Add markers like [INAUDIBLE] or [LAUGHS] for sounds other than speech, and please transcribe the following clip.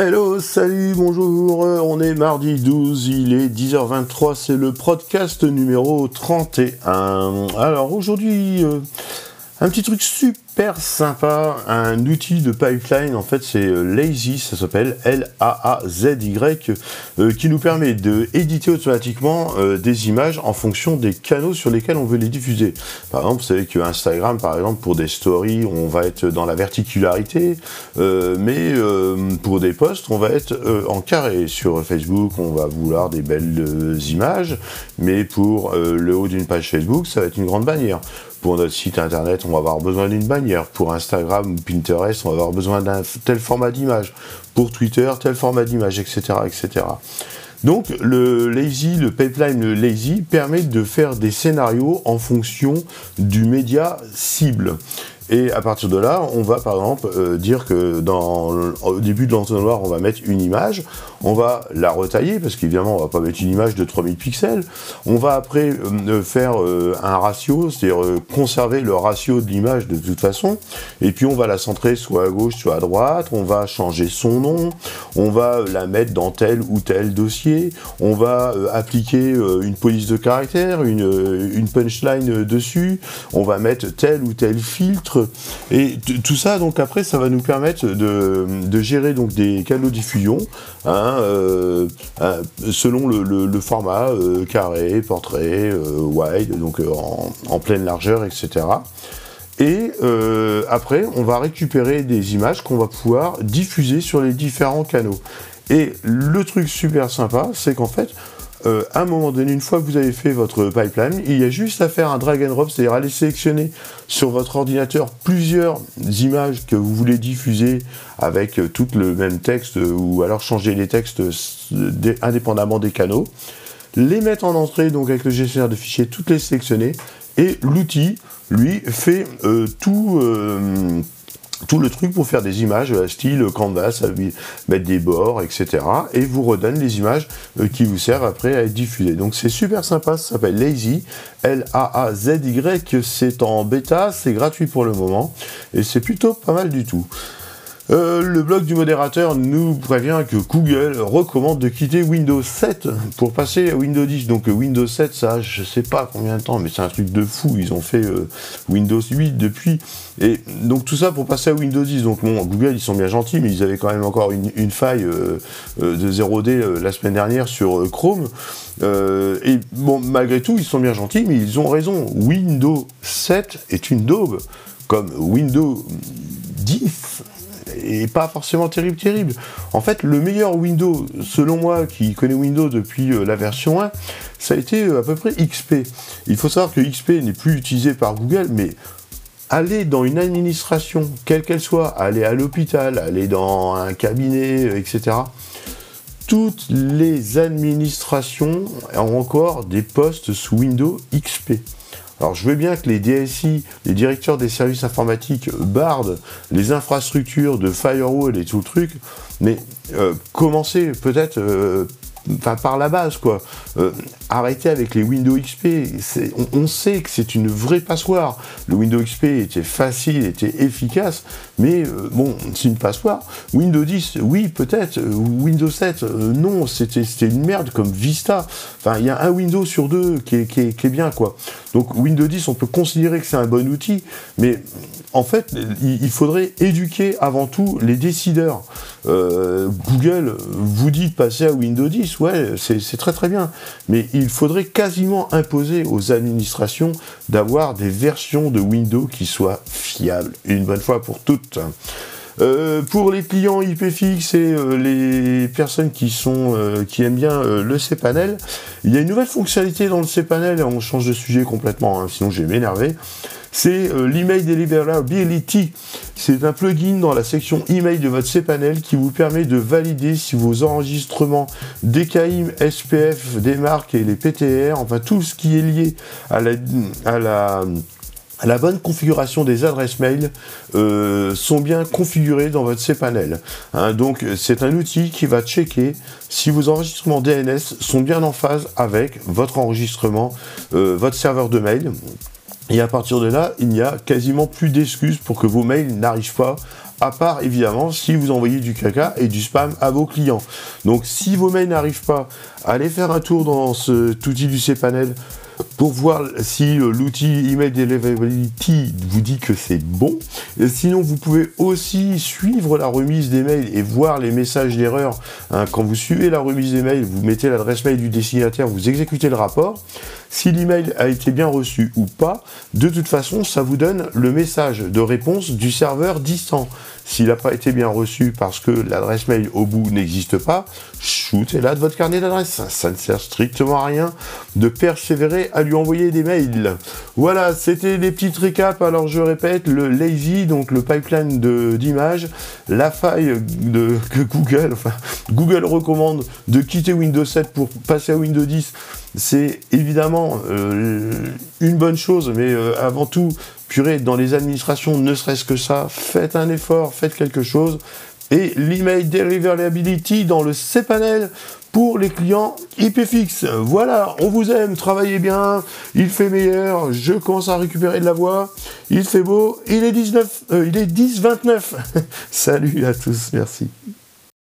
Hello, salut, bonjour, on est mardi 12, il est 10h23, c'est le podcast numéro 31. Alors aujourd'hui, euh, un petit truc super sympa, un outil de pipeline, en fait c'est euh, Lazy, ça s'appelle L-A-A-Z-Y, euh, qui nous permet de éditer automatiquement euh, des images en fonction des canaux sur lesquels on veut les diffuser. Par exemple, vous savez que Instagram, par exemple, pour des stories, on va être dans la verticularité, mais pour des posts, on va être en carré. Sur Facebook, on va vouloir des belles images, mais pour le haut d'une page Facebook, ça va être une grande bannière. Pour notre site internet, on va avoir besoin d'une bannière. Pour Instagram ou Pinterest, on va avoir besoin d'un tel format d'image. Pour Twitter, tel format d'image, etc., etc. Donc le lazy, le pipeline lazy permet de faire des scénarios en fonction du média cible. Et à partir de là, on va par exemple euh, dire que dans au début de l'entonnoir, on va mettre une image, on va la retailler parce qu'évidemment, on va pas mettre une image de 3000 pixels. On va après euh, faire euh, un ratio, c'est-à-dire conserver le ratio de l'image de toute façon. Et puis on va la centrer soit à gauche, soit à droite. On va changer son nom. On va la mettre dans tel ou tel dossier. On va appliquer une police de caractère, une, punchline dessus. On va mettre tel ou tel filtre et tout ça, donc après, ça va nous permettre de, gérer des canaux de diffusion hein, euh, euh, selon le, format euh, carré, portrait, wide, donc en, pleine largeur, etc. Et après, on va récupérer des images qu'on va pouvoir diffuser sur les différents canaux. Et le truc super sympa, c'est qu'en fait, euh, à un moment donné, une fois que vous avez fait votre pipeline, il y a juste à faire un drag and drop, c'est-à-dire aller sélectionner sur votre ordinateur plusieurs images que vous voulez diffuser avec euh, tout le même texte euh, ou alors changer les textes indépendamment des canaux, les mettre en entrée donc avec le gestionnaire de fichiers, toutes les sélectionner. Et l'outil lui fait tout tout le truc pour faire des images euh, style canvas, mettre des bords, etc. Et vous redonne les images euh, qui vous servent après à être diffusées. Donc c'est super sympa, ça s'appelle Lazy, L-A-A-Z-Y, c'est en bêta, c'est gratuit pour le moment, et c'est plutôt pas mal du tout. Euh, le blog du modérateur nous prévient que Google recommande de quitter Windows 7 pour passer à Windows 10. Donc euh, Windows 7, ça, je sais pas combien de temps, mais c'est un truc de fou. Ils ont fait euh, Windows 8 depuis. Et donc tout ça pour passer à Windows 10. Donc bon, Google, ils sont bien gentils, mais ils avaient quand même encore une, faille de 0D la semaine dernière sur Chrome. et bon, malgré tout, ils sont bien gentils, mais ils ont raison. Windows 7 est une daube, comme Windows 10 et pas forcément terrible, terrible. En fait, le meilleur Windows, selon moi, qui connaît Windows depuis euh, la version 1, ça a été euh, à peu près XP. Il faut savoir que XP n'est plus utilisé par Google, mais aller dans une administration, quelle qu'elle soit, aller à l'hôpital, aller dans un cabinet, euh, etc., toutes les administrations ont encore des postes sous Windows XP. Alors je veux bien que les DSI, les directeurs des services informatiques, bardent les infrastructures de firewall et tout le truc, mais euh, commencez peut-être euh, enfin par la base quoi. Euh, arrêtez avec les Windows XP. On, sait que c'est une vraie passoire. Le Windows XP était facile, était efficace, mais euh, bon, c'est une passoire. Windows 10, oui peut-être. Euh, Windows 7, non, c'était une merde comme Vista. Enfin, il y a un Windows sur deux qui est, bien quoi. Donc Windows 10, on peut considérer que c'est un bon outil, mais en fait, il, faudrait éduquer avant tout les décideurs. Google vous dit de passer à Windows 10 ouais, c'est très très bien. Mais il faudrait quasiment imposer aux administrations d'avoir des versions de Windows qui soient fiables, une bonne fois pour toutes. Euh, pour les clients IPFix et euh, les personnes qui sont euh, qui aiment bien le cPanel, il y a une nouvelle fonctionnalité dans le cPanel, on change de sujet complètement, hein, sinon je vais m'énerver c'est euh, l'email deliverability. C'est un plugin dans la section email de votre cPanel qui vous permet de valider si vos enregistrements DKIM, SPF, des marques et les PTR, enfin tout ce qui est lié à la, à la bonne configuration des adresses mail euh, sont bien configurés dans votre cPanel. Hein, donc c'est un outil qui va checker si vos enregistrements DNS sont bien en phase avec votre enregistrement, euh, votre serveur de mail. Et à partir de là, il n'y a quasiment plus d'excuses pour que vos mails n'arrivent pas à part évidemment si vous envoyez du caca et du spam à vos clients. Donc si vos mails n'arrivent pas, allez faire un tour dans cet outil du cPanel pour voir si euh, l'outil Email Deliverability vous dit que c'est bon. sinon, vous pouvez aussi suivre la remise des mails et voir les messages d'erreur. Hein. quand vous suivez la remise des mails, vous mettez l'adresse mail du destinataire, vous exécutez le rapport. Si l'email a été bien reçu ou pas, de toute façon, ça vous donne le message de réponse du serveur distant. S'il n'a pas été bien reçu parce que l'adresse mail au bout n'existe pas, shootez là de votre carnet d'adresse. Ça ne sert strictement à rien de persévérer à lui envoyer des mails. Voilà, c'était des petites récaps. Alors je répète, le lazy, donc le pipeline d'images, la faille de, que Google, enfin Google recommande de quitter Windows 7 pour passer à Windows 10 c'est évidemment euh, une bonne chose, mais euh, avant tout, purée, dans les administrations, ne serait-ce que ça, faites un effort, faites quelque chose. Et l'email deliverability dans le cPanel pour les clients IPFix. Voilà, on vous aime, travaillez bien, il fait meilleur, je commence à récupérer de la voix, il fait beau, il est 19, euh, il est 10 29. [LAUGHS] Salut à tous, merci.